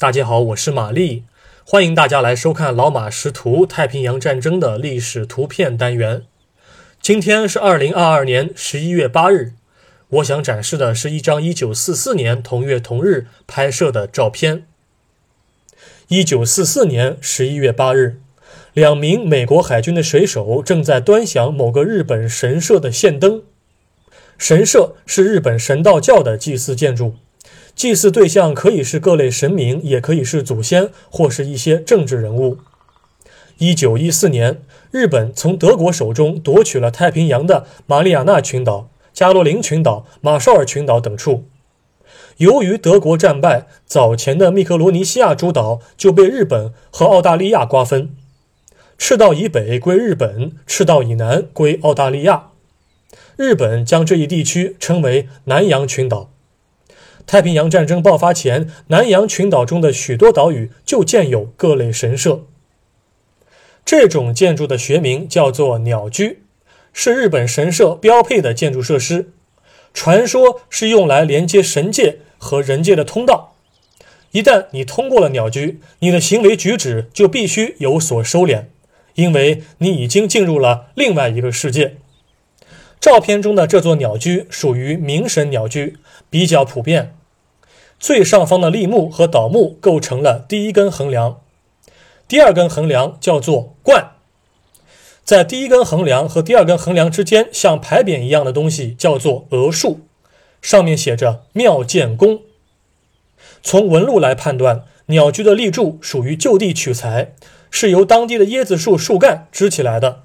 大家好，我是玛丽，欢迎大家来收看《老马识图：太平洋战争的历史图片》单元。今天是二零二二年十一月八日，我想展示的是一张一九四四年同月同日拍摄的照片。一九四四年十一月八日，两名美国海军的水手正在端详某个日本神社的线灯。神社是日本神道教的祭祀建筑。祭祀对象可以是各类神明，也可以是祖先或是一些政治人物。一九一四年，日本从德国手中夺取了太平洋的马里亚纳群岛、加罗林群岛、马绍尔群岛等处。由于德国战败，早前的密克罗尼西亚诸岛就被日本和澳大利亚瓜分，赤道以北归日本，赤道以南归澳大利亚。日本将这一地区称为南洋群岛。太平洋战争爆发前，南洋群岛中的许多岛屿就建有各类神社。这种建筑的学名叫做鸟居，是日本神社标配的建筑设施。传说是用来连接神界和人界的通道。一旦你通过了鸟居，你的行为举止就必须有所收敛，因为你已经进入了另外一个世界。照片中的这座鸟居属于明神鸟居，比较普遍。最上方的立木和倒木构成了第一根横梁，第二根横梁叫做冠，在第一根横梁和第二根横梁之间，像牌匾一样的东西叫做额树，上面写着“妙建宫”。从纹路来判断，鸟居的立柱属于就地取材，是由当地的椰子树树干支起来的。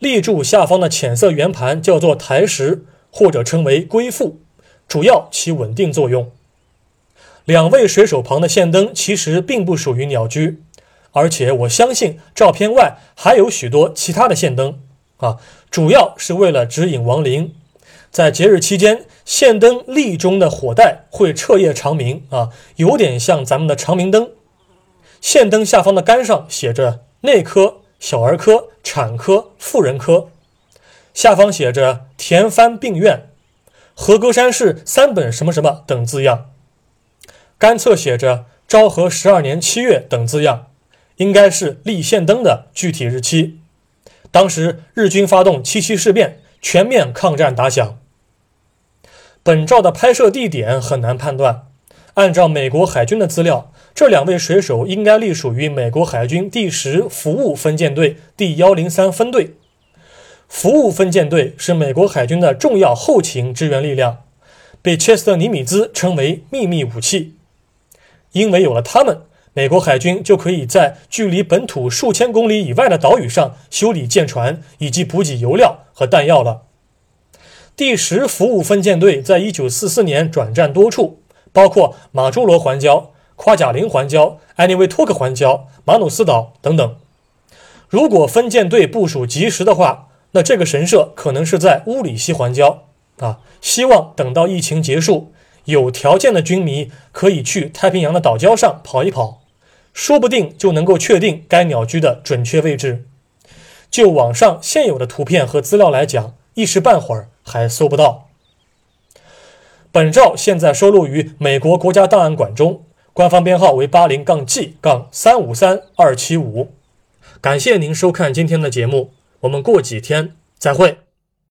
立柱下方的浅色圆盘叫做台石，或者称为龟腹，主要起稳定作用。两位水手旁的线灯其实并不属于鸟居，而且我相信照片外还有许多其他的线灯啊，主要是为了指引亡灵。在节日期间，线灯立中的火带会彻夜长明啊，有点像咱们的长明灯。线灯下方的杆上写着内科、小儿科、产科、妇人科，下方写着田番病院、和歌山市三本什么什么等字样。单侧写着“昭和十二年七月”等字样，应该是立宪灯的具体日期。当时日军发动七七事变，全面抗战打响。本照的拍摄地点很难判断。按照美国海军的资料，这两位水手应该隶属于美国海军第十服务分舰队第幺零三分队。服务分舰队是美国海军的重要后勤支援力量，被切斯特尼米兹称为“秘密武器”。因为有了它们，美国海军就可以在距离本土数千公里以外的岛屿上修理舰船以及补给油料和弹药了。第十服务分舰队在一九四四年转战多处，包括马朱罗环礁、夸贾林环礁、埃尼维托克环礁、马努斯岛等等。如果分舰队部署及时的话，那这个神社可能是在乌里西环礁啊。希望等到疫情结束。有条件的军迷可以去太平洋的岛礁上跑一跑，说不定就能够确定该鸟居的准确位置。就网上现有的图片和资料来讲，一时半会儿还搜不到。本照现在收录于美国国家档案馆中，官方编号为八零杠 G 杠三五三二七五。感谢您收看今天的节目，我们过几天再会。